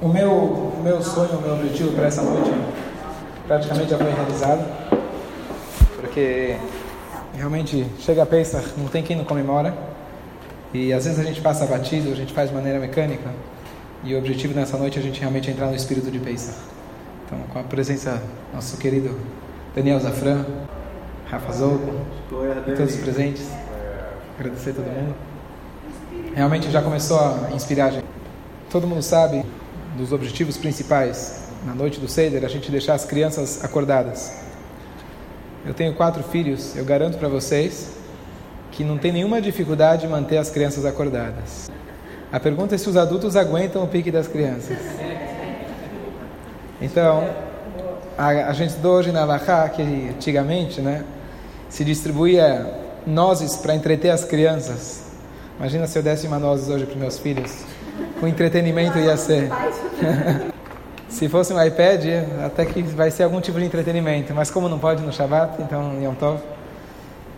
O meu, o meu sonho, o meu objetivo para essa noite praticamente já foi realizado, porque realmente chega a Pesach, não tem quem não comemora, e às vezes a gente passa batido, a gente faz de maneira mecânica, e o objetivo nessa noite é a gente realmente entrar no espírito de Pesach. Então, com a presença do nosso querido Daniel Zafran, Rafa Zouco, e todos os presentes, agradecer a todo mundo. Realmente já começou a inspirar a gente. Todo mundo sabe dos objetivos principais na noite do Seder, a gente deixar as crianças acordadas. Eu tenho quatro filhos, eu garanto para vocês que não tem nenhuma dificuldade em manter as crianças acordadas. A pergunta é se os adultos aguentam o pique das crianças. Então, a, a gente estudou hoje na Lahá que antigamente né, se distribuía nozes para entreter as crianças. Imagina se eu desse uma nozes hoje para meus filhos. O entretenimento ia ser. se fosse um iPad, até que vai ser algum tipo de entretenimento. Mas como não pode no Shabbat, então Yom Tov.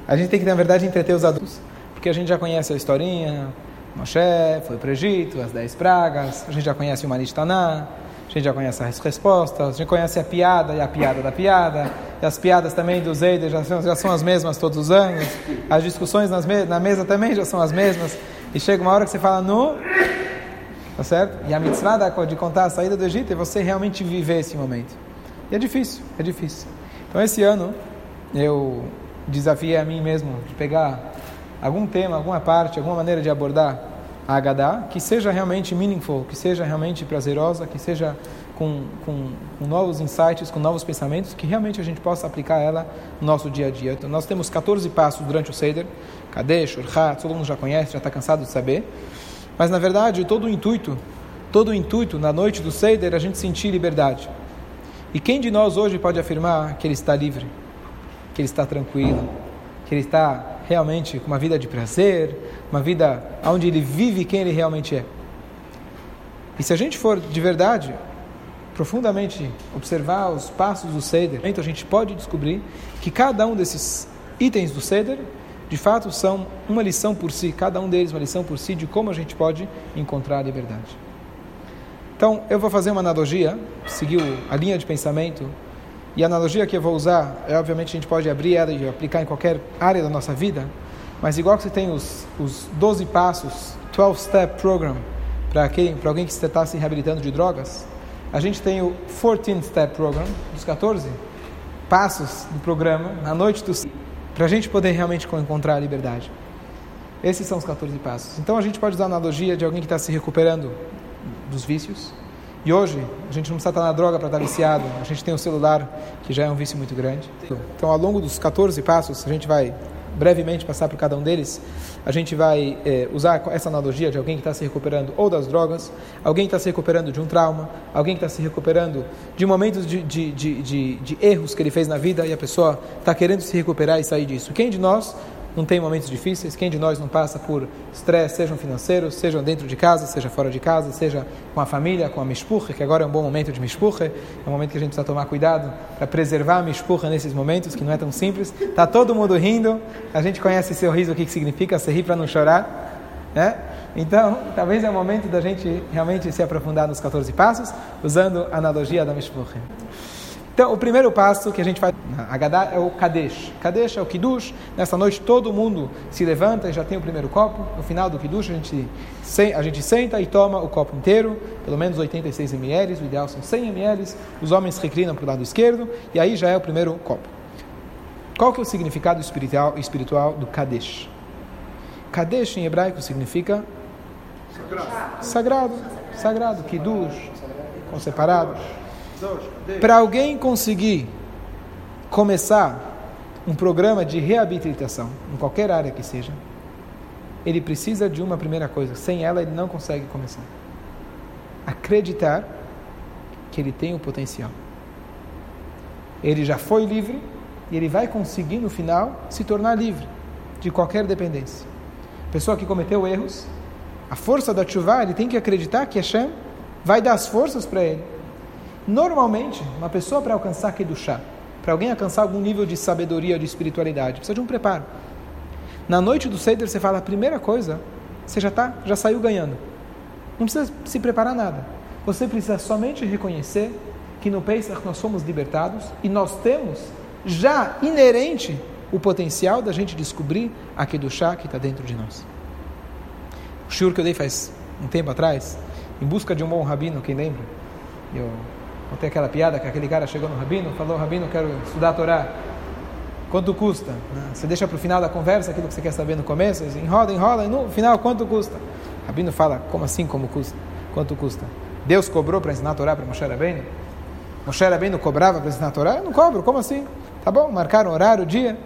A gente tem que, na verdade, entreter os adultos. Porque a gente já conhece a historinha. Moshe foi para o Egito, as dez pragas. A gente já conhece o Manit Taná. A gente já conhece as respostas. A gente conhece a piada e a piada da piada. E as piadas também do Zeider já já são as mesmas todos os anos. As discussões nas me na mesa também já são as mesmas. E chega uma hora que você fala, no Tá certo? E a mitzvah de contar a saída do Egito é você realmente viver esse momento. E é difícil, é difícil. Então esse ano eu desafiei a mim mesmo de pegar algum tema, alguma parte, alguma maneira de abordar a Haggadah que seja realmente meaningful, que seja realmente prazerosa, que seja com, com, com, novos insights, com novos pensamentos, que realmente a gente possa aplicar ela no nosso dia a dia. Então, nós temos 14 passos durante o Seder, Kadesh, Urhat, todo mundo já conhece, já está cansado de saber. Mas na verdade, todo o intuito, todo o intuito na noite do Seder é a gente sentir liberdade. E quem de nós hoje pode afirmar que ele está livre, que ele está tranquilo, que ele está realmente com uma vida de prazer, uma vida onde ele vive quem ele realmente é? E se a gente for de verdade profundamente observar os passos do Seder, então a gente pode descobrir que cada um desses itens do Seder de fato são uma lição por si, cada um deles uma lição por si de como a gente pode encontrar a liberdade. Então, eu vou fazer uma analogia, seguir a linha de pensamento, e a analogia que eu vou usar, é obviamente a gente pode abrir ela e aplicar em qualquer área da nossa vida, mas igual que você tem os, os 12 passos, 12-step program, para alguém que está se reabilitando de drogas, a gente tem o 14-step program, dos 14 passos do programa, na noite do para a gente poder realmente encontrar a liberdade. Esses são os 14 passos. Então a gente pode usar a analogia de alguém que está se recuperando dos vícios. E hoje a gente não precisa estar na droga para estar viciado. A gente tem o celular que já é um vício muito grande. Então ao longo dos 14 passos a gente vai brevemente passar por cada um deles, a gente vai é, usar essa analogia de alguém que está se recuperando ou das drogas, alguém que está se recuperando de um trauma, alguém que está se recuperando de momentos de, de, de, de, de erros que ele fez na vida e a pessoa está querendo se recuperar e sair disso. Quem de nós não tem momentos difíceis? Quem de nós não passa por estresse, sejam financeiros, sejam dentro de casa, seja fora de casa, seja com a família, com a mishpurra, que agora é um bom momento de mishpurra, é um momento que a gente precisa tomar cuidado para preservar a mishpurra nesses momentos, que não é tão simples. Está todo mundo rindo, a gente conhece esse sorriso, o que significa, se rir para não chorar, né? Então, talvez é o momento da gente realmente se aprofundar nos 14 passos, usando a analogia da mishpurra. Então, o primeiro passo que a gente faz na Haggadah é o Kadesh. Kadesh é o Kiddush. Nessa noite todo mundo se levanta e já tem o primeiro copo. No final do Kiddush a gente, a gente senta e toma o copo inteiro, pelo menos 86 ml, o ideal são 100 ml. Os homens reclinam para o lado esquerdo e aí já é o primeiro copo. Qual que é o significado espiritual, espiritual do Kadesh? Kadesh em hebraico significa sagrado, sagrado, sagrado Kiddush, com separado. Para alguém conseguir começar um programa de reabilitação, em qualquer área que seja, ele precisa de uma primeira coisa. Sem ela, ele não consegue começar. Acreditar que ele tem o potencial. Ele já foi livre e ele vai conseguir, no final, se tornar livre de qualquer dependência. Pessoa que cometeu erros, a força da chuva, ele tem que acreditar que Hashem vai dar as forças para ele Normalmente, uma pessoa para alcançar chá, para alguém alcançar algum nível de sabedoria, de espiritualidade, precisa de um preparo. Na noite do Seder, você fala a primeira coisa, você já tá, já saiu ganhando. Não precisa se preparar nada. Você precisa somente reconhecer que no Pesach nós somos libertados e nós temos já inerente o potencial da gente descobrir aquele chá que está dentro de nós. O shiur que eu dei faz um tempo atrás, em busca de um bom rabino, quem lembra? Eu contei aquela piada que aquele cara chegou no rabino, falou, rabino, quero estudar a Torá. Quanto custa? Né? Você deixa para o final da conversa aquilo que você quer saber no começo, enrola, enrola, e no final, quanto custa? O rabino fala, como assim, como custa? Quanto custa? Deus cobrou para ensinar a Torá para Moshe Rabbeinu? Moshe Rabbeinu cobrava para ensinar a Torá? Eu não cobro, como assim? Tá bom, marcaram horário, dia.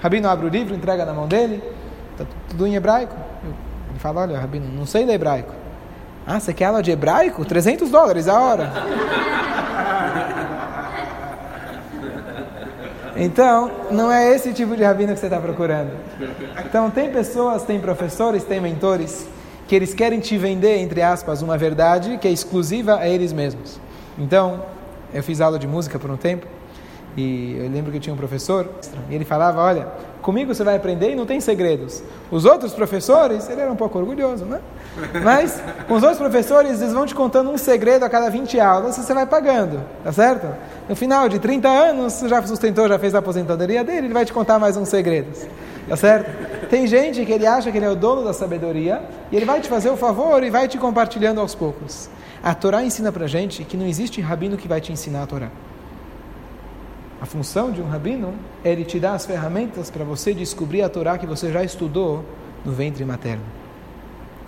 Rabino abre o livro, entrega na mão dele. Está tudo em hebraico. Ele fala, olha, Rabino, não sei ler hebraico. Ah, você quer aula de hebraico? 300 dólares a hora. Então, não é esse tipo de rabino que você está procurando. Então, tem pessoas, tem professores, tem mentores que eles querem te vender, entre aspas, uma verdade que é exclusiva a eles mesmos. Então, eu fiz aula de música por um tempo e eu lembro que tinha um professor e ele falava: Olha, comigo você vai aprender e não tem segredos. Os outros professores, ele era um pouco orgulhoso, né? Mas com os outros professores, eles vão te contando um segredo a cada 20 aulas e você vai pagando, tá certo? No final de 30 anos, você já sustentou, já fez a aposentadoria dele, ele vai te contar mais uns segredos, tá certo? Tem gente que ele acha que ele é o dono da sabedoria e ele vai te fazer o favor e vai te compartilhando aos poucos. A Torá ensina pra gente que não existe rabino que vai te ensinar a Torá. A função de um rabino é ele te dar as ferramentas para você descobrir a Torá que você já estudou no ventre materno.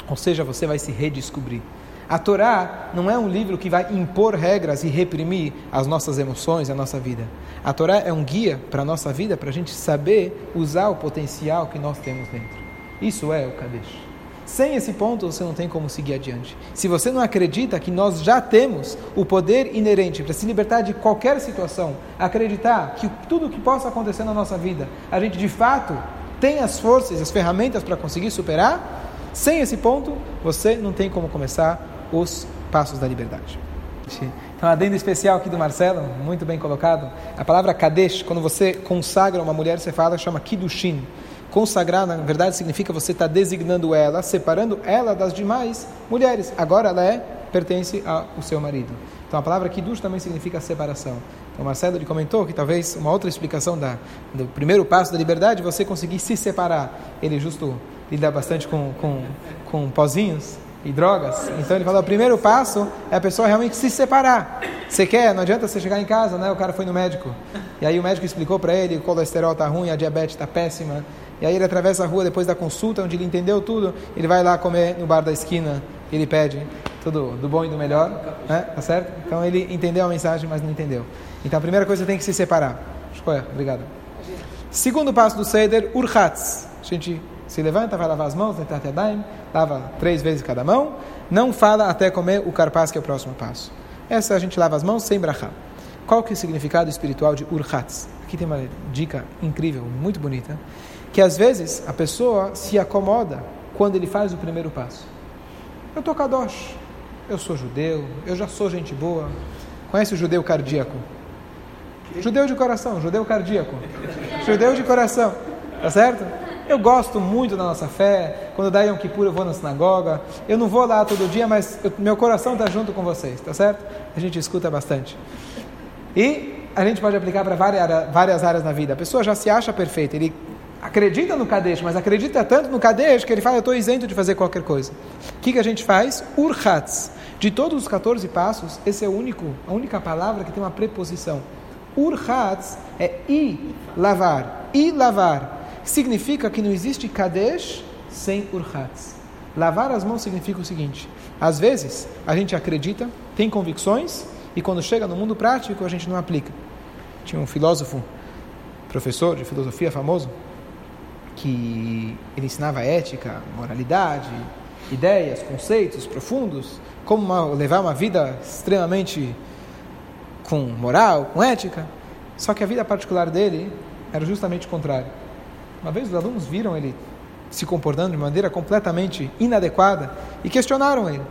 Ou seja, você vai se redescobrir. A Torá não é um livro que vai impor regras e reprimir as nossas emoções, a nossa vida. A Torá é um guia para a nossa vida, para a gente saber usar o potencial que nós temos dentro. Isso é o Kadesh. Sem esse ponto, você não tem como seguir adiante. Se você não acredita que nós já temos o poder inerente para se libertar de qualquer situação, acreditar que tudo o que possa acontecer na nossa vida, a gente de fato tem as forças, as ferramentas para conseguir superar, sem esse ponto, você não tem como começar os passos da liberdade. Então, adendo especial aqui do Marcelo, muito bem colocado. A palavra Kadesh, quando você consagra uma mulher, você fala, chama Kiddushin. Consagrar, na verdade, significa você estar tá designando ela, separando ela das demais mulheres. Agora ela é, pertence ao seu marido. Então a palavra Kiddush também significa separação. Então Marcelo ele comentou que talvez uma outra explicação da, do primeiro passo da liberdade você conseguir se separar. Ele justo lida bastante com, com, com pozinhos e drogas. Então ele falou: o primeiro passo é a pessoa realmente se separar. Você quer? Não adianta você chegar em casa, né? O cara foi no médico. E aí o médico explicou para ele: o colesterol está ruim, a diabetes está péssima. E aí ele atravessa a rua depois da consulta, onde ele entendeu tudo, ele vai lá comer no bar da esquina, ele pede tudo do bom e do melhor, né? tá certo? Então ele entendeu a mensagem, mas não entendeu. Então a primeira coisa tem que se separar. Obrigado. Segundo passo do Seder, Urhatz. A gente se levanta, vai lavar as mãos, lava três vezes cada mão, não fala até comer o carpaz, que é o próximo passo. Essa a gente lava as mãos sem brachá. Qual que é o significado espiritual de Urhatz? Aqui tem uma dica incrível, muito bonita que às vezes a pessoa se acomoda quando ele faz o primeiro passo. Eu estou kadosh, eu sou judeu, eu já sou gente boa. Conhece o judeu cardíaco? Judeu de coração, judeu cardíaco. Judeu de coração, tá certo? Eu gosto muito da nossa fé. Quando dá Yom Kippur eu vou na sinagoga. Eu não vou lá todo dia, mas eu, meu coração está junto com vocês, tá certo? A gente escuta bastante. E a gente pode aplicar para várias, várias áreas na vida. A pessoa já se acha perfeita, ele acredita no Kadesh, mas acredita tanto no Kadesh que ele fala, eu estou isento de fazer qualquer coisa. O que, que a gente faz? Urhatz. De todos os 14 passos, esse é o único, a única palavra que tem uma preposição. Urhatz é i, lavar. I, lavar. Significa que não existe Kadesh sem Urhatz. Lavar as mãos significa o seguinte: às vezes a gente acredita, tem convicções, e quando chega no mundo prático a gente não aplica. Tinha um filósofo, professor de filosofia famoso, que ele ensinava ética, moralidade, ideias, conceitos profundos, como uma, levar uma vida extremamente com moral, com ética. Só que a vida particular dele era justamente o contrário. Uma vez os alunos viram ele se comportando de maneira completamente inadequada e questionaram ele.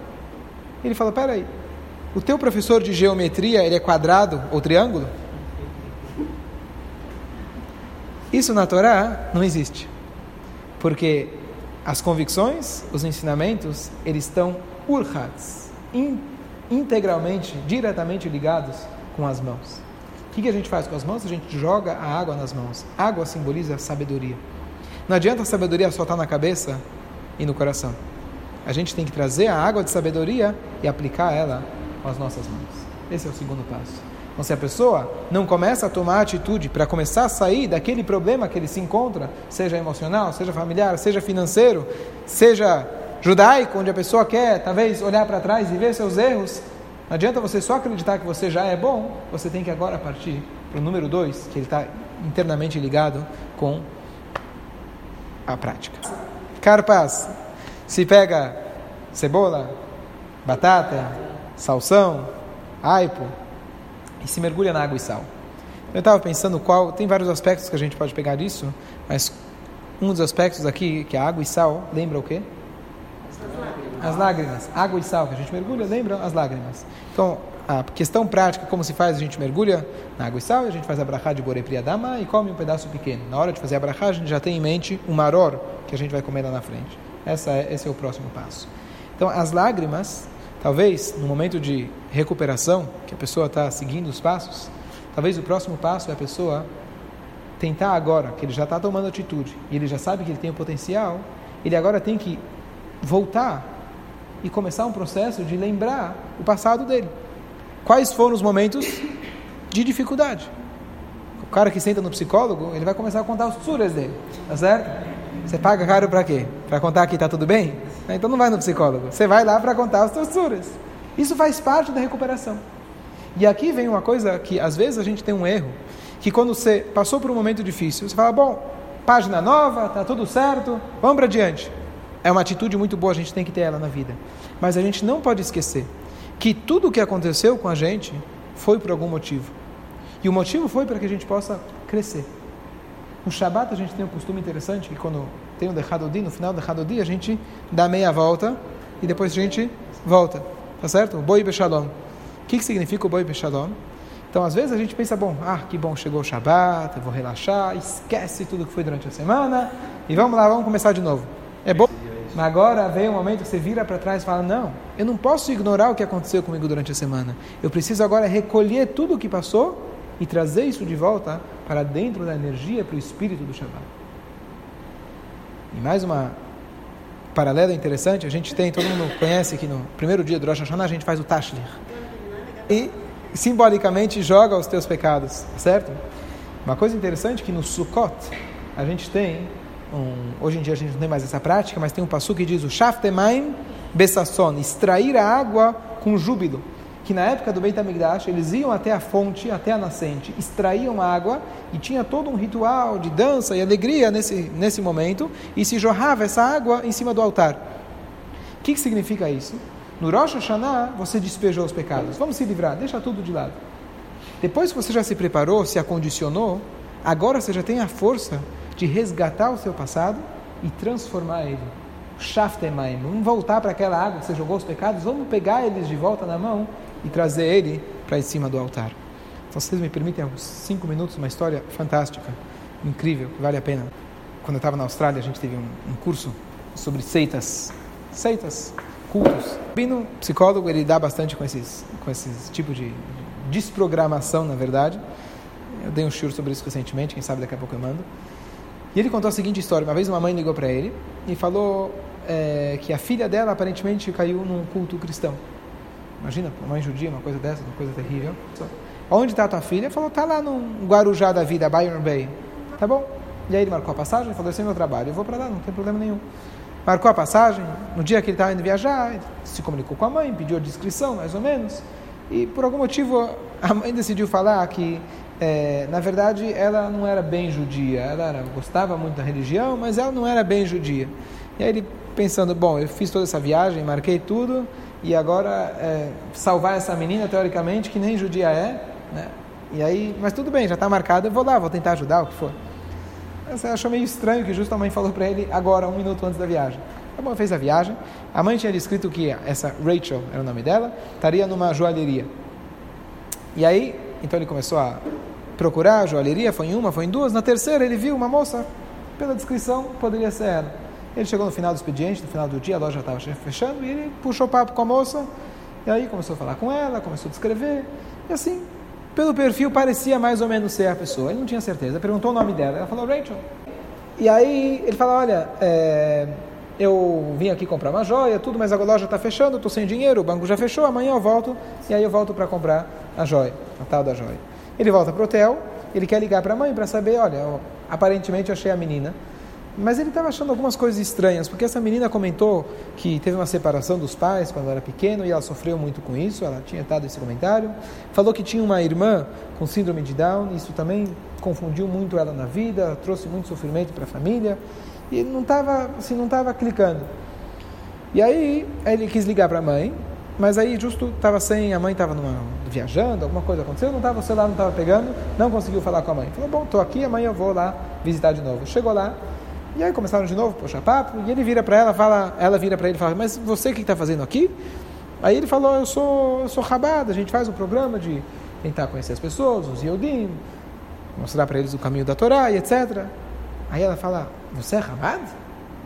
Ele falou: "Peraí, o teu professor de geometria ele é quadrado ou triângulo?" Isso na Torá não existe. Porque as convicções, os ensinamentos, eles estão urhats, integralmente, diretamente ligados com as mãos. O que, que a gente faz com as mãos? A gente joga a água nas mãos. Água simboliza sabedoria. Não adianta a sabedoria só estar na cabeça e no coração. A gente tem que trazer a água de sabedoria e aplicar ela as nossas mãos. Esse é o segundo passo. Então, se a pessoa não começa a tomar atitude para começar a sair daquele problema que ele se encontra, seja emocional, seja familiar, seja financeiro, seja judaico, onde a pessoa quer talvez olhar para trás e ver seus erros, não adianta você só acreditar que você já é bom, você tem que agora partir para o número dois, que ele está internamente ligado com a prática. Carpas, se pega cebola, batata, salsão, aipo, e se mergulha na água e sal. Eu estava pensando qual. Tem vários aspectos que a gente pode pegar disso, mas um dos aspectos aqui, que é água e sal, lembra o quê? As lágrimas. Água e sal que a gente mergulha, lembra as lágrimas. Então, a questão prática, como se faz, a gente mergulha na água e sal, a gente faz a brachá de Borepriadama e come um pedaço pequeno. Na hora de fazer a brachá, a gente já tem em mente um maror que a gente vai comer lá na frente. Essa é, esse é o próximo passo. Então, as lágrimas Talvez, no momento de recuperação, que a pessoa está seguindo os passos, talvez o próximo passo é a pessoa tentar agora, que ele já está tomando atitude, e ele já sabe que ele tem o potencial, ele agora tem que voltar e começar um processo de lembrar o passado dele. Quais foram os momentos de dificuldade? O cara que senta no psicólogo, ele vai começar a contar os tsuras dele, tá certo? Você paga caro para quê? Para contar que está tudo bem? Então não vai no psicólogo. Você vai lá para contar as torturas. Isso faz parte da recuperação. E aqui vem uma coisa que às vezes a gente tem um erro, que quando você passou por um momento difícil, você fala, bom, página nova, tá tudo certo, vamos para diante. É uma atitude muito boa, a gente tem que ter ela na vida. Mas a gente não pode esquecer que tudo o que aconteceu com a gente foi por algum motivo. E o motivo foi para que a gente possa crescer. No Shabat a gente tem um costume interessante que quando tem o Dechadodi, no final do Dechadodi a gente dá meia volta e depois a gente volta. Tá certo? O boi bechalom. O que, que significa o boi bechalom? Então, às vezes a gente pensa, bom, ah, que bom, chegou o Shabat, eu vou relaxar, esquece tudo que foi durante a semana e vamos lá, vamos começar de novo. É bom. Mas agora vem um momento que você vira para trás e fala: Não, eu não posso ignorar o que aconteceu comigo durante a semana. Eu preciso agora recolher tudo o que passou e trazer isso de volta para dentro da energia, para o espírito do Shabbat. E mais uma paralela interessante, a gente tem, todo mundo conhece que no primeiro dia do Rosh Hashanah a gente faz o Tashlich. E simbolicamente joga os teus pecados, certo? Uma coisa interessante é que no Sukkot a gente tem, um, hoje em dia a gente não tem mais essa prática, mas tem um passo que diz o Shaftemaim Besasson, extrair a água com júbilo que na época do Beit HaMikdash eles iam até a fonte, até a nascente, extraíam água e tinha todo um ritual de dança e alegria nesse, nesse momento e se jorrava essa água em cima do altar. O que, que significa isso? No Rosh Hashanah você despejou os pecados. Vamos se livrar, deixa tudo de lado. Depois que você já se preparou, se acondicionou, agora você já tem a força de resgatar o seu passado e transformar ele. Shaftemaim, vamos voltar para aquela água que você jogou os pecados, vamos pegar eles de volta na mão e trazer ele para em cima do altar. Então, vocês me permitem, uns cinco minutos, uma história fantástica, incrível, que vale a pena. Quando eu estava na Austrália, a gente teve um, um curso sobre seitas, seitas, cultos. Bino, psicólogo, ele dá bastante com esses, com esses tipos de desprogramação, na verdade. Eu dei um show sobre isso recentemente, quem sabe daqui a pouco eu mando. E ele contou a seguinte história: uma vez uma mãe ligou para ele e falou é, que a filha dela aparentemente caiu num culto cristão. Imagina, mãe judia, uma coisa dessa, uma coisa terrível. Onde está a tua filha? Falou, está lá no Guarujá da vida, Byron Bay. Tá bom. E aí ele marcou a passagem e falou, esse é meu trabalho, eu vou para lá, não tem problema nenhum. Marcou a passagem, no dia que ele estava indo viajar, se comunicou com a mãe, pediu a descrição, mais ou menos. E por algum motivo a mãe decidiu falar que, é, na verdade, ela não era bem judia. Ela era, gostava muito da religião, mas ela não era bem judia. E aí ele pensando, bom, eu fiz toda essa viagem, marquei tudo, e agora é, salvar essa menina, teoricamente, que nem judia é, né? E aí, mas tudo bem, já está marcado, eu vou lá, vou tentar ajudar, o que for. Você achou meio estranho que justo a mãe falou para ele agora, um minuto antes da viagem. A mãe fez a viagem, a mãe tinha descrito que essa Rachel, era o nome dela, estaria numa joalheria. E aí, então ele começou a procurar a joalheria, foi em uma, foi em duas, na terceira ele viu uma moça, pela descrição, poderia ser ela. Ele chegou no final do expediente, no final do dia, a loja estava fechando, e ele puxou papo com a moça E aí começou a falar com ela, começou a descrever, e assim, pelo perfil parecia mais ou menos ser a pessoa. Ele não tinha certeza, perguntou o nome dela, ela falou Rachel. E aí ele falou, olha, é, eu vim aqui comprar uma joia, tudo, mas a loja está fechando, estou sem dinheiro, o banco já fechou, amanhã eu volto, e aí eu volto para comprar a joia, a tal da joia. Ele volta para o hotel, ele quer ligar para a mãe para saber, olha, eu, aparentemente achei a menina, mas ele estava achando algumas coisas estranhas, porque essa menina comentou que teve uma separação dos pais quando era pequeno e ela sofreu muito com isso, ela tinha dado esse comentário. Falou que tinha uma irmã com síndrome de Down, isso também confundiu muito ela na vida, trouxe muito sofrimento para a família e não estava assim, não estava clicando. E aí ele quis ligar para a mãe, mas aí justo estava sem, a mãe estava viajando, alguma coisa aconteceu, não tava, o celular não estava pegando, não conseguiu falar com a mãe. Falou, bom, estou aqui, amanhã eu vou lá visitar de novo. Chegou lá, e aí começaram de novo, poxa papo, e ele vira para ela, fala, ela vira para ele e fala, mas você o que está fazendo aqui? Aí ele falou, eu sou, eu sou rabada, a gente faz um programa de tentar conhecer as pessoas, os Yodim, mostrar para eles o caminho da Torá e etc. Aí ela fala, você é rabado?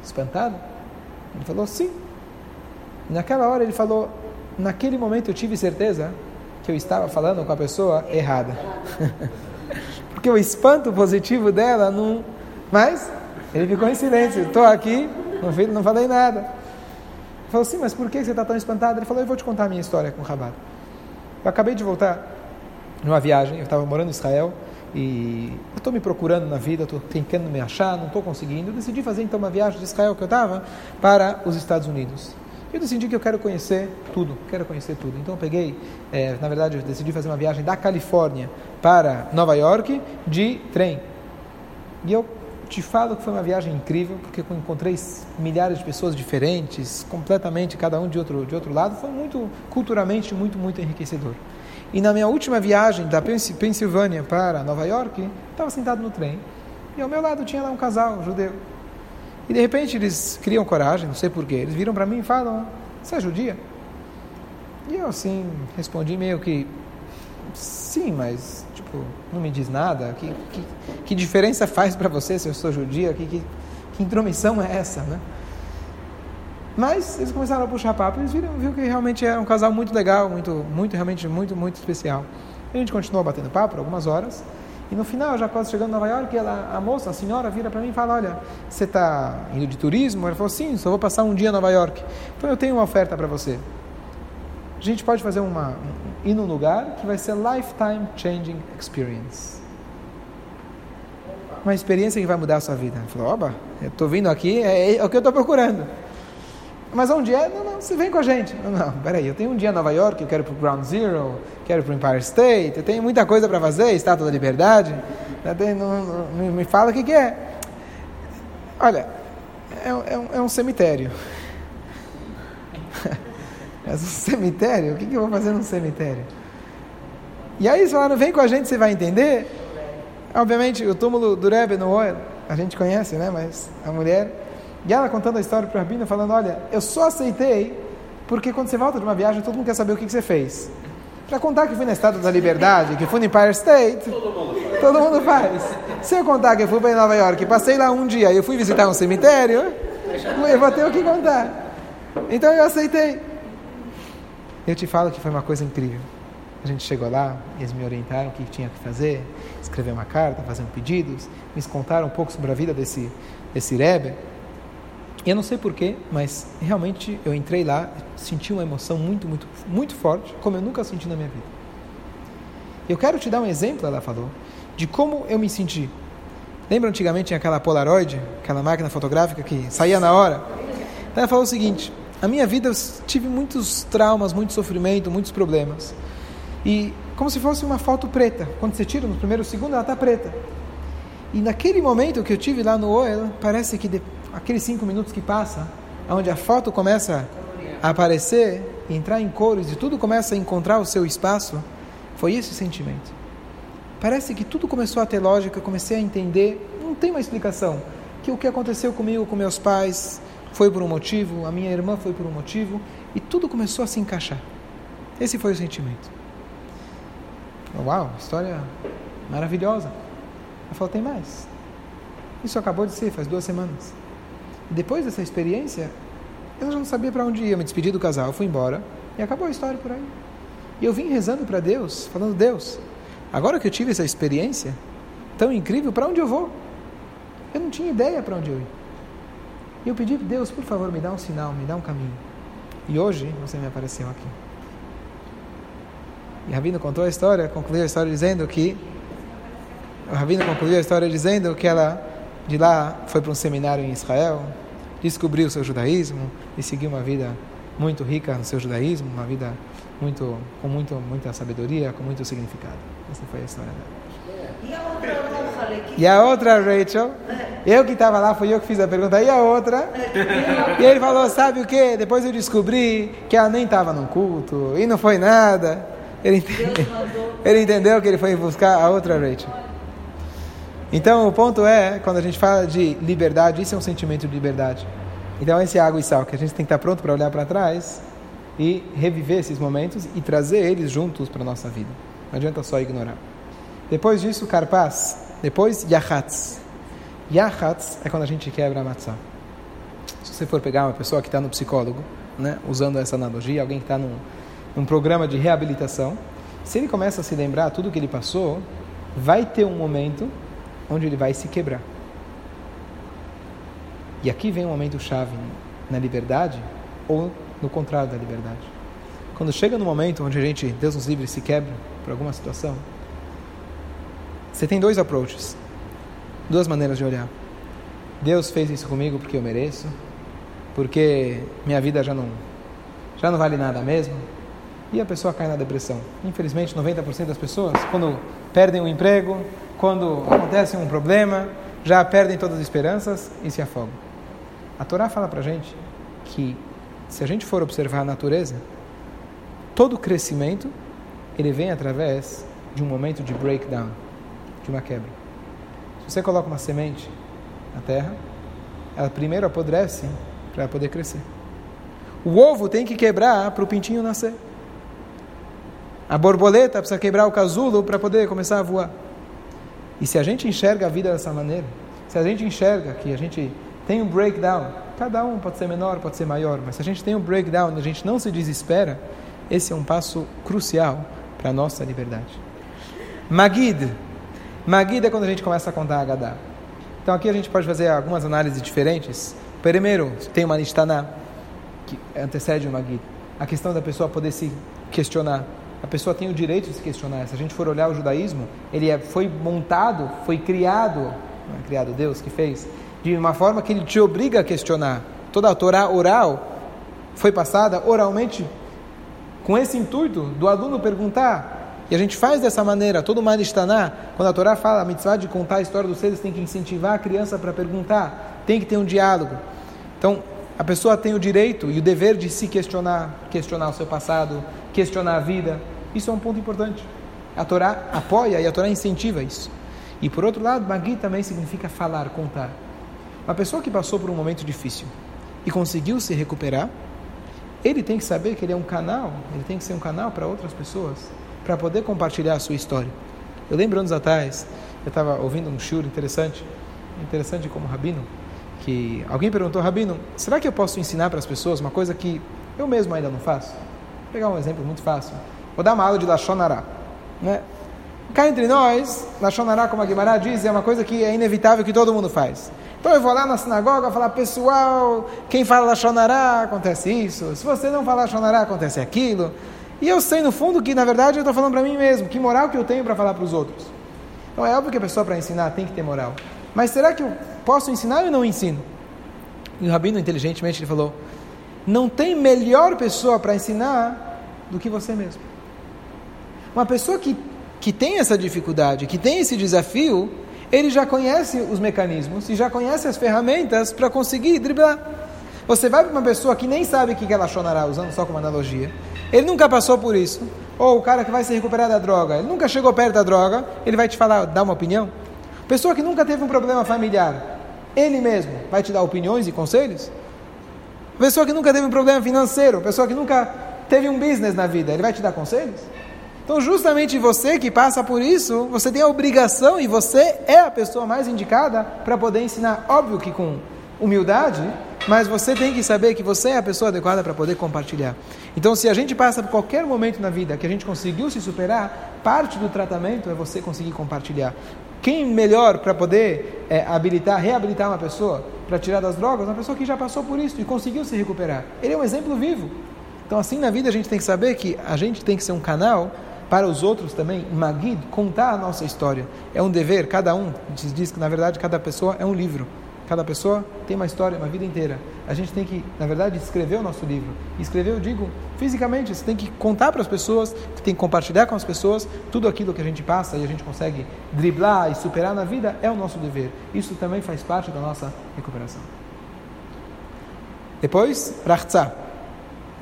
Espantado? Ele falou, sim. Naquela hora ele falou, naquele momento eu tive certeza que eu estava falando com a pessoa errada. Porque o espanto positivo dela não... Mas ele ficou em silêncio. Estou aqui, não, não falei nada. Ele falou assim, mas por que você está tão espantado? Ele falou, eu vou te contar a minha história com o Rabat. Eu acabei de voltar numa viagem, eu estava morando em Israel e eu estou me procurando na vida, estou tentando me achar, não estou conseguindo. Eu decidi fazer então uma viagem de Israel que eu estava para os Estados Unidos. Eu decidi que eu quero conhecer tudo, quero conhecer tudo. Então eu peguei, é, na verdade, eu decidi fazer uma viagem da Califórnia para Nova York de trem. E eu te falo que foi uma viagem incrível, porque eu encontrei milhares de pessoas diferentes, completamente cada um de outro, de outro lado. Foi muito, culturalmente, muito, muito enriquecedor. E na minha última viagem da Pensilvânia para Nova York, estava sentado no trem, e ao meu lado tinha lá um casal judeu. E de repente eles criam coragem, não sei porquê, eles viram para mim e falam: Você é judia? E eu assim respondi meio que: Sim, mas tipo, não me diz nada. Que, que, que diferença faz para você se eu sou judia? Que, que, que intromissão é essa, né? Mas eles começaram a puxar papo e eles viram, viram que realmente é um casal muito legal, muito, muito, realmente muito, muito especial. A gente continuou batendo papo por algumas horas. E no final, já quase chegando em Nova York, ela, a moça, a senhora, vira para mim e fala: Olha, você está indo de turismo? Ela falou: Sim, só vou passar um dia em Nova York. Então eu tenho uma oferta para você. Gente pode fazer uma, ir num lugar que vai ser lifetime changing experience. Uma experiência que vai mudar a sua vida. Falou, oba, eu estou vindo aqui, é, é, o que eu estou procurando. Mas onde é? Não, não, você vem com a gente. Não, não, peraí, eu tenho um dia em Nova York, eu quero ir para o Ground Zero, quero ir para o Empire State, eu tenho muita coisa para fazer, Estátua da Liberdade. Não, não, não, me fala o que, que é. Olha, é, é, um, é um cemitério. Mas um cemitério? O que, que eu vou fazer num cemitério? E aí eles falaram, vem com a gente, você vai entender. Obviamente, o túmulo do Rebbe no Oel, a gente conhece, né? Mas a mulher... E ela contando a história para o Rabino, falando, olha, eu só aceitei porque quando você volta de uma viagem, todo mundo quer saber o que, que você fez. Para contar que fui na Estátua da Liberdade, que fui no Empire State, todo mundo faz. Se eu contar que eu fui para Nova York, passei lá um dia e eu fui visitar um cemitério, eu vou ter o que contar. Então eu aceitei. Eu te falo que foi uma coisa incrível. A gente chegou lá, eles me orientaram o que tinha que fazer, escrever uma carta, fazer pedidos, me contaram um pouco sobre a vida desse, desse Rebbe. E eu não sei porquê, mas realmente eu entrei lá, senti uma emoção muito, muito, muito forte, como eu nunca senti na minha vida. Eu quero te dar um exemplo, ela falou, de como eu me senti. Lembra antigamente tinha aquela Polaroid, aquela máquina fotográfica que saía na hora? Ela falou o seguinte: a minha vida eu tive muitos traumas, muito sofrimento, muitos problemas. E como se fosse uma foto preta. Quando você tira no primeiro segundo, ela está preta. E naquele momento que eu tive lá no Oel, parece que de, aqueles cinco minutos que passa, onde a foto começa a aparecer, entrar em cores e tudo começa a encontrar o seu espaço, foi esse sentimento. Parece que tudo começou a ter lógica, comecei a entender, não tem uma explicação, que o que aconteceu comigo, com meus pais, foi por um motivo, a minha irmã foi por um motivo, e tudo começou a se encaixar. Esse foi o sentimento. Uau, história maravilhosa. Ela falou, tem mais. Isso acabou de ser, faz duas semanas. Depois dessa experiência, eu já não sabia para onde ir. Eu me despedi do casal, fui embora. E acabou a história por aí. E eu vim rezando para Deus, falando: Deus, agora que eu tive essa experiência tão incrível, para onde eu vou? Eu não tinha ideia para onde eu ia. E eu pedi, Deus, por favor, me dá um sinal, me dá um caminho. E hoje você me apareceu aqui. E Rabino contou a história, concluiu a história dizendo que o Rabino concluiu a história dizendo que ela de lá foi para um seminário em Israel, descobriu o seu judaísmo e seguiu uma vida muito rica no seu judaísmo, uma vida muito com muito muita sabedoria, com muito significado. Essa foi a história dela. E a outra, Rachel, eu que estava lá, fui eu que fiz a pergunta, e a outra? E ele falou, sabe o que? Depois eu descobri que ela nem estava no culto, e não foi nada. Ele, ele entendeu que ele foi buscar a outra Rachel. Então, o ponto é, quando a gente fala de liberdade, isso é um sentimento de liberdade. Então, esse é água e sal, que a gente tem que estar pronto para olhar para trás e reviver esses momentos e trazer eles juntos para a nossa vida. Não adianta só ignorar. Depois disso, karpas. Depois, yahatz. Yahatz é quando a gente quebra a matzah. Se você for pegar uma pessoa que está no psicólogo, né, usando essa analogia, alguém que está num, num programa de reabilitação, se ele começa a se lembrar tudo que ele passou, vai ter um momento onde ele vai se quebrar. E aqui vem um momento chave na liberdade ou no contrário da liberdade. Quando chega no momento onde a gente, Deus nos livre, se quebra por alguma situação, você tem dois approaches, duas maneiras de olhar. Deus fez isso comigo porque eu mereço, porque minha vida já não, já não vale nada mesmo, e a pessoa cai na depressão. Infelizmente, 90% das pessoas, quando perdem o emprego, quando acontece um problema, já perdem todas as esperanças e se afogam. A Torá fala para gente que, se a gente for observar a natureza, todo crescimento ele vem através de um momento de breakdown, de uma quebra. Se você coloca uma semente na terra, ela primeiro apodrece para poder crescer. O ovo tem que quebrar para o pintinho nascer. A borboleta precisa quebrar o casulo para poder começar a voar. E se a gente enxerga a vida dessa maneira, se a gente enxerga que a gente tem um breakdown, cada um pode ser menor, pode ser maior, mas se a gente tem um breakdown e a gente não se desespera, esse é um passo crucial para a nossa liberdade. Magid. Magid é quando a gente começa a contar a Gadá. Então aqui a gente pode fazer algumas análises diferentes. Primeiro, tem uma Nishtaná, que antecede o Magid. A questão da pessoa poder se questionar a pessoa tem o direito de se questionar. Se a gente for olhar o judaísmo, ele é, foi montado, foi criado, não é criado Deus que fez, de uma forma que ele te obriga a questionar. Toda a Torá oral foi passada oralmente com esse intuito do aluno perguntar. E a gente faz dessa maneira, todo Maristaná, quando a Torá fala a mitzvah de contar a história dos seres, tem que incentivar a criança para perguntar, tem que ter um diálogo. Então, a pessoa tem o direito e o dever de se questionar, questionar o seu passado, questionar a vida. Isso é um ponto importante. A Torá apoia e a Torá incentiva isso. E por outro lado, Magui também significa falar, contar. Uma pessoa que passou por um momento difícil e conseguiu se recuperar, ele tem que saber que ele é um canal, ele tem que ser um canal para outras pessoas, para poder compartilhar a sua história. Eu lembro anos atrás, eu estava ouvindo um shur interessante, interessante como rabino, que alguém perguntou, rabino, será que eu posso ensinar para as pessoas uma coisa que eu mesmo ainda não faço? Vou pegar um exemplo muito fácil. Vou dar uma aula de Lachonará. Né? Cá entre nós, Lachonará, como a Guimarães diz, é uma coisa que é inevitável que todo mundo faz. Então eu vou lá na sinagoga falar, pessoal, quem fala Lachonará, acontece isso. Se você não fala Lachonará, acontece aquilo. E eu sei no fundo que, na verdade, eu estou falando para mim mesmo. Que moral que eu tenho para falar para os outros? Então é óbvio que a pessoa para ensinar tem que ter moral. Mas será que eu posso ensinar ou não ensino? E o Rabino, inteligentemente, ele falou, não tem melhor pessoa para ensinar do que você mesmo. Uma pessoa que, que tem essa dificuldade, que tem esse desafio, ele já conhece os mecanismos e já conhece as ferramentas para conseguir driblar. Você vai para uma pessoa que nem sabe o que ela chonará, usando só como analogia, ele nunca passou por isso. Ou o cara que vai se recuperar da droga, ele nunca chegou perto da droga, ele vai te falar, dar uma opinião. Pessoa que nunca teve um problema familiar, ele mesmo vai te dar opiniões e conselhos? Pessoa que nunca teve um problema financeiro, pessoa que nunca teve um business na vida, ele vai te dar conselhos? Então, justamente você que passa por isso, você tem a obrigação e você é a pessoa mais indicada para poder ensinar. Óbvio que com humildade, mas você tem que saber que você é a pessoa adequada para poder compartilhar. Então, se a gente passa por qualquer momento na vida que a gente conseguiu se superar, parte do tratamento é você conseguir compartilhar. Quem melhor para poder é, habilitar, reabilitar uma pessoa para tirar das drogas? Uma pessoa que já passou por isso e conseguiu se recuperar. Ele é um exemplo vivo. Então, assim na vida a gente tem que saber que a gente tem que ser um canal para os outros também, Magid, contar a nossa história. É um dever, cada um diz, diz que na verdade cada pessoa é um livro. Cada pessoa tem uma história, uma vida inteira. A gente tem que, na verdade, escrever o nosso livro. Escrever, eu digo, fisicamente, você tem que contar para as pessoas, tem que compartilhar com as pessoas tudo aquilo que a gente passa e a gente consegue driblar e superar na vida, é o nosso dever. Isso também faz parte da nossa recuperação. Depois, rachza.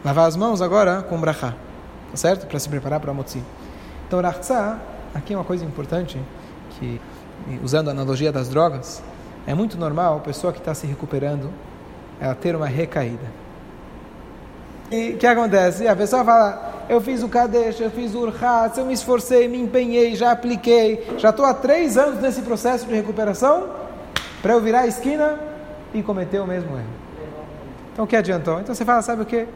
Lavar as mãos agora com brachá. Tá certo? Para se preparar para a motzi. Então, rachza, aqui é uma coisa importante, que, usando a analogia das drogas, é muito normal a pessoa que está se recuperando ela ter uma recaída. E o que acontece? A pessoa fala: Eu fiz o Kadesh, eu fiz o Urhatz, eu me esforcei, me empenhei, já apliquei, já estou há três anos nesse processo de recuperação para eu virar a esquina e cometer o mesmo erro. Então o que adiantou? Então você fala: Sabe o que?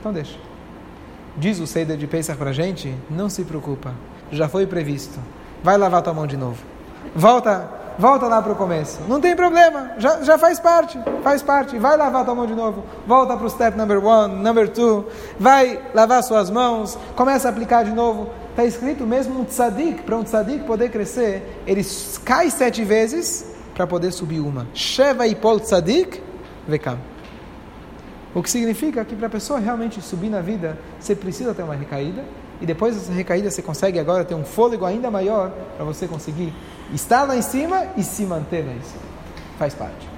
Então deixa. Diz o Seider de Pesach para a gente: Não se preocupa, já foi previsto. Vai lavar tua mão de novo. Volta volta lá para o começo. Não tem problema, já, já faz parte, faz parte. Vai lavar tua mão de novo, volta para o step number one, number two, vai lavar suas mãos, começa a aplicar de novo. Está escrito mesmo um tzadik, para um tzadik poder crescer, ele cai sete vezes para poder subir uma. Sheva ipol tzadik, vekam. O que significa que para a pessoa realmente subir na vida, você precisa ter uma recaída, e depois dessa recaída você consegue agora ter um fôlego ainda maior para você conseguir estar lá em cima e se manter lá em cima. Faz parte.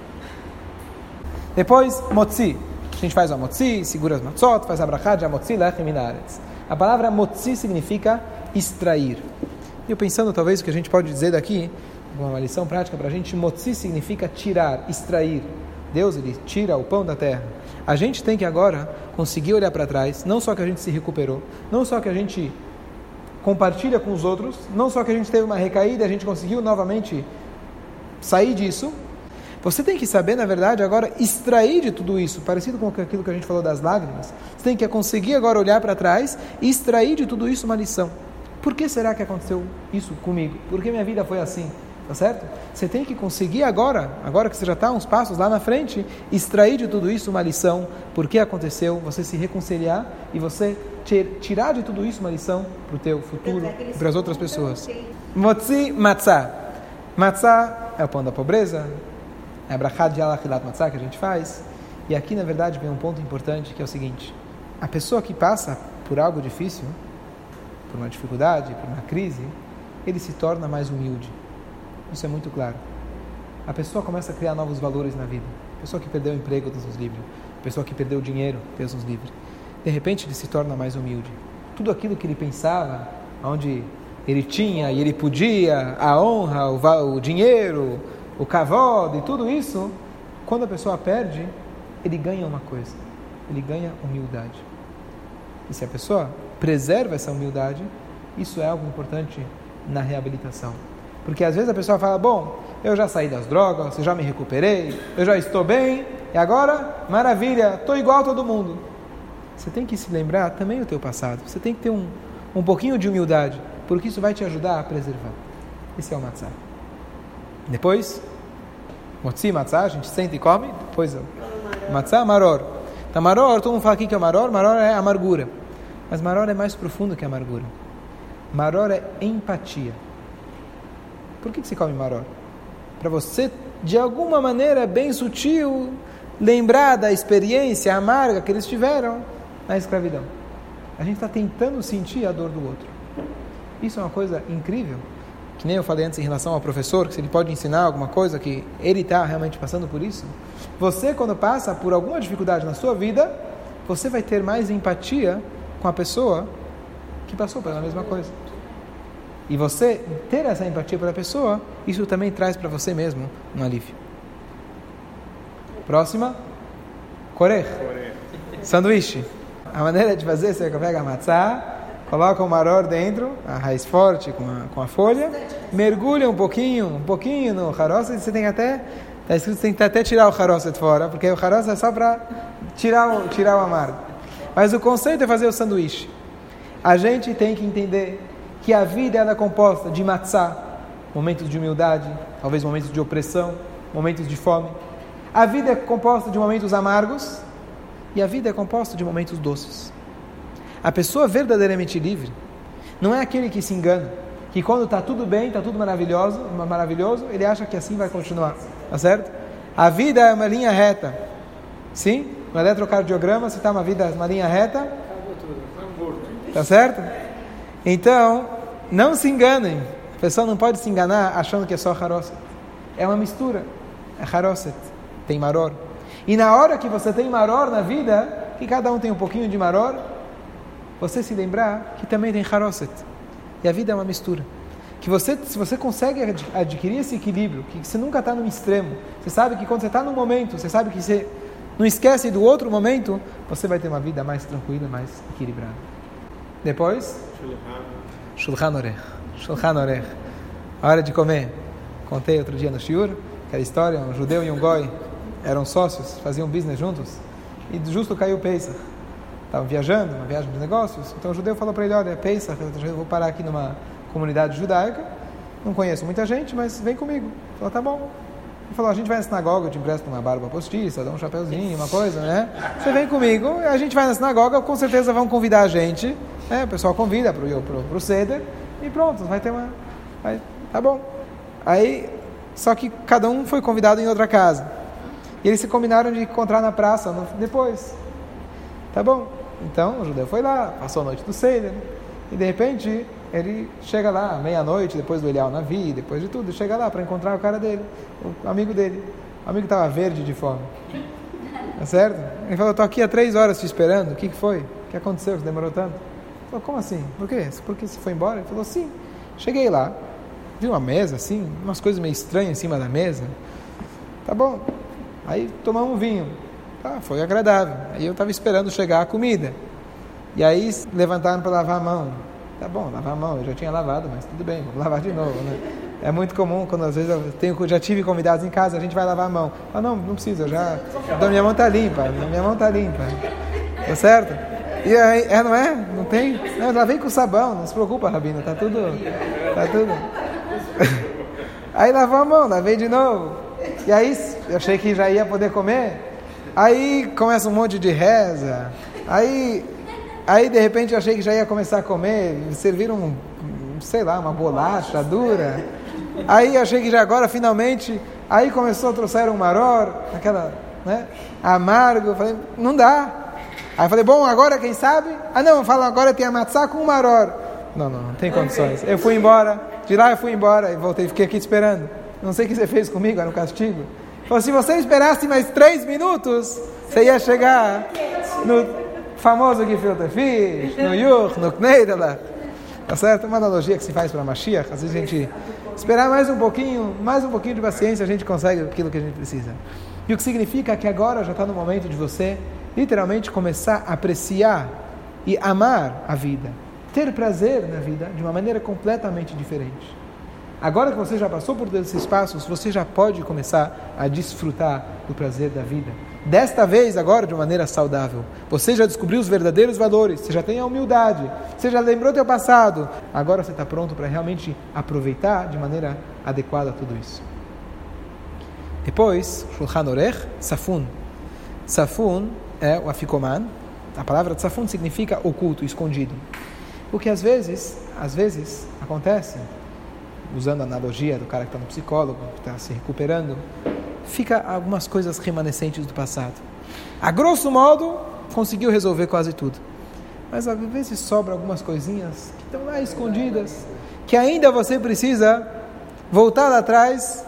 Depois, motzi. A gente faz a motzi, segura as matzot, faz a brachá de motzi lechem. A palavra motzi significa extrair. E eu pensando, talvez, o que a gente pode dizer daqui, uma lição prática para a gente, motzi significa tirar, extrair. Deus, ele tira o pão da terra. A gente tem que agora conseguir olhar para trás, não só que a gente se recuperou, não só que a gente compartilha com os outros, não só que a gente teve uma recaída, a gente conseguiu novamente sair disso. Você tem que saber, na verdade, agora extrair de tudo isso, parecido com aquilo que a gente falou das lágrimas. Você tem que conseguir agora olhar para trás e extrair de tudo isso uma lição. Por que será que aconteceu isso comigo? Por que minha vida foi assim? Tá certo? Você tem que conseguir agora, agora que você já está uns passos lá na frente, extrair de tudo isso uma lição, por que aconteceu, você se reconciliar e você tirar de tudo isso uma lição para o teu futuro para as outras pessoas. Motzi matzah. Matzah é o pão da pobreza, é a brachad de alachilat matzah que a gente faz. E aqui, na verdade, vem um ponto importante que é o seguinte: a pessoa que passa por algo difícil, por uma dificuldade, por uma crise, ele se torna mais humilde isso é muito claro. A pessoa começa a criar novos valores na vida. A pessoa que perdeu o emprego, Deus nos livre. A pessoa que perdeu o dinheiro, Deus nos livre. De repente ele se torna mais humilde. Tudo aquilo que ele pensava, onde ele tinha e ele podia, a honra, o, o dinheiro, o cavalo e tudo isso, quando a pessoa perde, ele ganha uma coisa. Ele ganha humildade. E se a pessoa preserva essa humildade, isso é algo importante na reabilitação. Porque às vezes a pessoa fala: Bom, eu já saí das drogas, eu já me recuperei, eu já estou bem, e agora, maravilha, estou igual a todo mundo. Você tem que se lembrar também do teu passado. Você tem que ter um, um pouquinho de humildade, porque isso vai te ajudar a preservar. Esse é o matzah. Depois, motzi matzah, a gente senta e come. Depois, matzah maror. Então, maror, todo mundo fala aqui que é maror. Maror é amargura. Mas maror é mais profundo que amargura. Maror é empatia. Por que, que se come maror? Para você, de alguma maneira bem sutil, lembrar da experiência amarga que eles tiveram na escravidão. A gente está tentando sentir a dor do outro. Isso é uma coisa incrível. Que nem eu falei antes em relação ao professor, que se ele pode ensinar alguma coisa que ele está realmente passando por isso. Você, quando passa por alguma dificuldade na sua vida, você vai ter mais empatia com a pessoa que passou pela mesma coisa e você ter essa empatia pela pessoa, isso também traz para você mesmo um alívio. Próxima. Correr. Sanduíche. A maneira de fazer, você pega a matzá, coloca o maror dentro, a raiz forte com a, com a folha, mergulha um pouquinho, um pouquinho no caroço, e você tem até Está escrito tem que até tirar o haroset fora, porque o haroset é só para tirar o, tirar o amargo. Mas o conceito é fazer o sanduíche. A gente tem que entender que a vida é composta de matzah, momentos de humildade, talvez momentos de opressão, momentos de fome. A vida é composta de momentos amargos e a vida é composta de momentos doces. A pessoa verdadeiramente livre não é aquele que se engana, que quando está tudo bem, está tudo maravilhoso, maravilhoso, ele acha que assim vai continuar, tá certo? A vida é uma linha reta, sim? No eletrocardiograma, se está uma vida uma linha reta, tá certo? Então, não se enganem. A pessoa não pode se enganar achando que é só haroset. É uma mistura. É haroset. Tem maror. E na hora que você tem maror na vida, que cada um tem um pouquinho de maror, você se lembrar que também tem haroset. E a vida é uma mistura. Que você, se você consegue adquirir esse equilíbrio, que você nunca está num extremo, você sabe que quando você está num momento, você sabe que você não esquece do outro momento, você vai ter uma vida mais tranquila, mais equilibrada. Depois, Shulchan Orech. Shulchan Orech. A hora de comer. Contei outro dia no Shiur, aquela história, um judeu e um goi eram sócios, faziam business juntos, e justo caiu o Pesach. Estavam viajando, uma viagem de negócios, então o judeu falou para ele, olha, Pesach, eu vou parar aqui numa comunidade judaica, não conheço muita gente, mas vem comigo. Ele falou, tá bom. Ele falou, a gente vai na sinagoga, eu te empresto uma barba postiça, dá um chapeuzinho, uma coisa, né? Você vem comigo, a gente vai na sinagoga, com certeza vão convidar a gente, né? O pessoal convida para o pro, pro Seder, e pronto, vai ter uma... Vai, tá bom. Aí, só que cada um foi convidado em outra casa. E eles se combinaram de encontrar na praça no, depois. Tá bom. Então, o judeu foi lá, passou a noite do Seder, e de repente ele chega lá, meia-noite, depois do Elial Navi, depois de tudo, chega lá para encontrar o cara dele, o amigo dele. O amigo estava verde de fome. Tá certo? Ele falou, estou aqui há três horas te esperando, o que, que foi? O que aconteceu que demorou tanto? Ele falou, como assim? Por quê? Por que você foi embora? Ele falou, sim. Cheguei lá, vi uma mesa assim, umas coisas meio estranhas em cima da mesa. Tá bom. Aí tomamos um vinho. Tá, foi agradável. Aí eu estava esperando chegar a comida. E aí levantaram para lavar a mão. Tá bom, lavar a mão, eu já tinha lavado, mas tudo bem, vou lavar de novo, né? É muito comum quando às vezes eu tenho, já tive convidados em casa, a gente vai lavar a mão. Ah, não, não precisa, eu já. Então, minha mão tá limpa, minha mão tá limpa. Tá certo? E aí, é, não é? Não tem? Não, lavei com sabão, não se preocupa, Rabino, tá tudo. Tá tudo. Aí lavou a mão, lavei de novo. E aí, eu achei que já ia poder comer. Aí começa um monte de reza. Aí Aí de repente eu achei que já ia começar a comer, serviram, sei lá, uma bolacha dura. Aí achei que já agora finalmente, aí começou a trouxer um maror, aquela, né, amargo. Falei, não dá. Aí falei, bom, agora quem sabe? Ah não, fala agora tem a matzá com maror. Não, não, não tem condições. Eu fui embora, de lá eu fui embora e voltei, fiquei aqui esperando. Não sei o que você fez comigo, era um castigo. Falou, se você esperasse mais três minutos, você ia chegar no famoso gefilte fish, no yuch, no kneidela. Tá certo? Uma analogia que se faz para Mashiach. Às vezes a gente esperar mais um pouquinho, mais um pouquinho de paciência, a gente consegue aquilo que a gente precisa. E o que significa que agora já está no momento de você, literalmente, começar a apreciar e amar a vida. Ter prazer na vida de uma maneira completamente diferente. Agora que você já passou por todos esses passos, você já pode começar a desfrutar do prazer da vida Desta vez, agora, de maneira saudável. Você já descobriu os verdadeiros valores, você já tem a humildade, você já lembrou teu passado. Agora você está pronto para realmente aproveitar de maneira adequada tudo isso. Depois, Shulchan Orech, Safun. Safun é o afikoman. A palavra Safun significa oculto, escondido. O que às vezes, às vezes, acontece, usando a analogia do cara que está no psicólogo, que está se recuperando, fica algumas coisas remanescentes do passado. A grosso modo, conseguiu resolver quase tudo. Mas às vezes sobra algumas coisinhas que estão lá escondidas, que ainda você precisa voltar atrás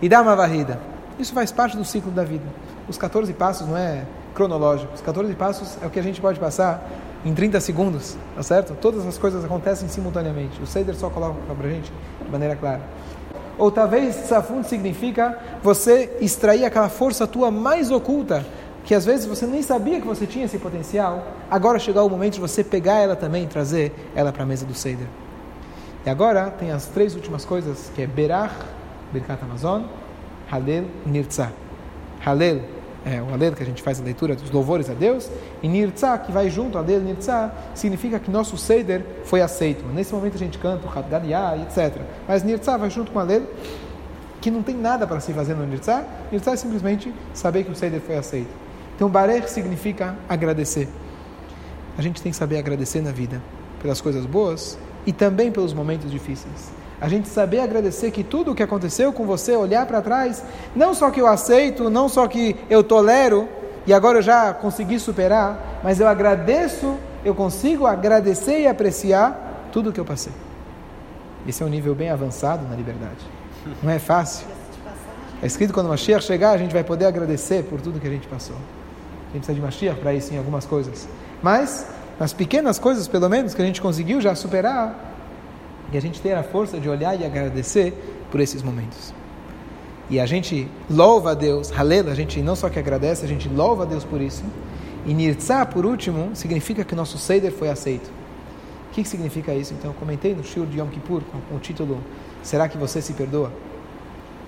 e dar uma varrida. Isso faz parte do ciclo da vida. Os 14 passos não é cronológico. Os 14 passos é o que a gente pode passar em 30 segundos, tá certo? Todas as coisas acontecem simultaneamente. O Seder só coloca para gente de maneira clara. Ou talvez safun significa você extrair aquela força tua mais oculta, que às vezes você nem sabia que você tinha esse potencial. Agora chegou o momento de você pegar ela também e trazer ela para a mesa do Seder. E agora tem as três últimas coisas, que é Berach, Birkat Amazon, Halel Nirtzah. Halel é o Halel que a gente faz a leitura dos louvores a Deus, e Nirtzah, que vai junto, Halel Nirtzah, significa que nosso Seder foi aceito. Nesse momento a gente canta o Hadgadiah, etc. Mas Nirtzah vai junto com Halel, que não tem nada para se fazer no Nirtzah. Nirtzah é simplesmente saber que o Seder foi aceito. Então, Barer significa agradecer. A gente tem que saber agradecer na vida pelas coisas boas e também pelos momentos difíceis. A gente saber agradecer que tudo o que aconteceu com você, olhar para trás, não só que eu aceito, não só que eu tolero e agora eu já consegui superar, mas eu agradeço, eu consigo agradecer e apreciar tudo o que eu passei. Esse é um nível bem avançado na liberdade. Não é fácil. É escrito quando o Mashiach chegar, a gente vai poder agradecer por tudo que a gente passou. A gente precisa de Mashiach para isso em algumas coisas. Mas, nas pequenas coisas, pelo menos, que a gente conseguiu já superar, e a gente ter a força de olhar e agradecer por esses momentos. E a gente louva a Deus, Halel, a gente não só que agradece, a gente louva a Deus por isso. E Nirtzah, por último, significa que nosso Seder foi aceito. O que, significa isso? Então, eu comentei no Shur de Yom Kippur com o título Será que você se perdoa?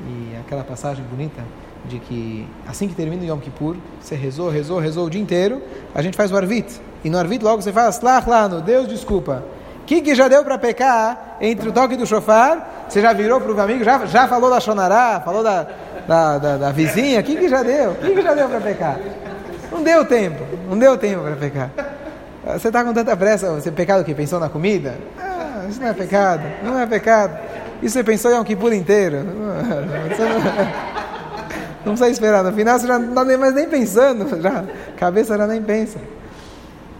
E aquela passagem bonita de que assim que termina o Yom Kippur, você rezou, rezou, rezou o dia inteiro, a gente faz o Arvit. E no Arvit logo você faz, Slach Lano, Deus desculpa. Que, que já deu para pecar entre o toque do chofar? Você já virou para o amigo, já, já falou da Shonará, falou da, da, da, da vizinha? Que, que já deu? Que, que já deu para pecar? Não deu tempo, não deu tempo para pecar. Você está com tanta pressa, você pecado que pensou na comida? Ah, isso não é pecado, não é pecado. Isso você pensou em um Kippur inteiro. Não, precisa esperar. No final você já não está mais nem pensando. Já, cabeça já nem pensa.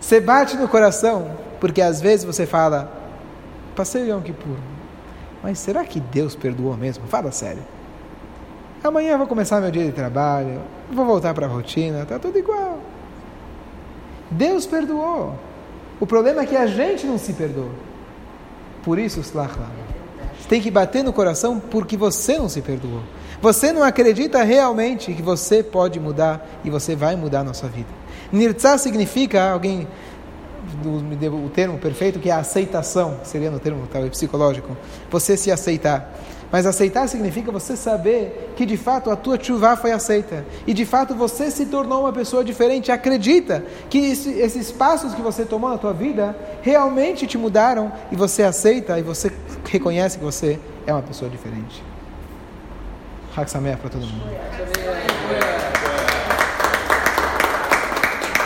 Você bate no coração, porque às vezes você fala, passei o Yom Kippur, mas será que Deus perdoou mesmo? Fala sério. Amanhã eu vou começar meu dia de trabalho, vou voltar para a rotina, está tudo igual. Deus perdoou. O problema é que a gente não se perdoa. Por isso, Slach tem que bater no coração porque você não se perdoou. Você não acredita realmente que você pode mudar e você vai mudar na sua vida. Nirtzah significa, alguém o termo perfeito, que é a aceitação, seria no termo talvez psicológico, você se aceitar. Mas aceitar significa você saber que de fato a tua chuva foi aceita. E de fato você se tornou uma pessoa diferente. Acredita que esse, esses passos que você tomou na tua vida realmente te mudaram. E você aceita e você reconhece que você é uma pessoa diferente. Haksameah para todo mundo.